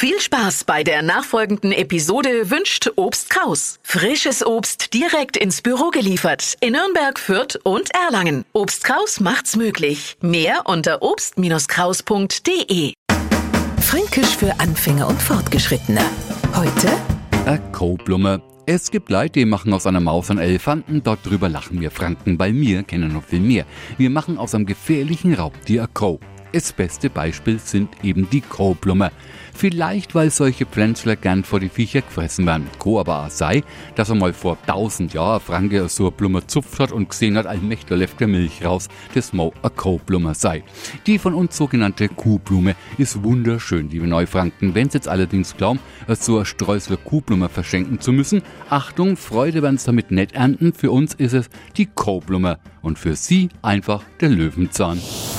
Viel Spaß bei der nachfolgenden Episode wünscht Obst Kraus. Frisches Obst direkt ins Büro geliefert in Nürnberg, Fürth und Erlangen. Obst Kraus macht's möglich. Mehr unter obst-kraus.de. Fränkisch für Anfänger und Fortgeschrittene. Heute Eine Koblumme. Es gibt Leute, die machen aus einer Maus einen Elefanten, dort drüber lachen wir Franken, weil wir kennen noch viel mehr. Wir machen aus einem gefährlichen Raubtier Ko. Das beste Beispiel sind eben die Koblumme. Vielleicht, weil solche Pflänzler gern vor die Viecher gefressen werden. Co aber auch sei, dass er mal vor tausend Jahren Franke so eine Blume zupft hat und gesehen hat, allmächtig läuft der Milch raus, das mau a Koblume sei. Die von uns sogenannte Kuhblume ist wunderschön, liebe Neufranken. Wenn's jetzt allerdings glauben, so ein Streusel Kuhblume verschenken zu müssen, Achtung, Freude werden's damit nicht ernten. Für uns ist es die Koblume und für sie einfach der Löwenzahn.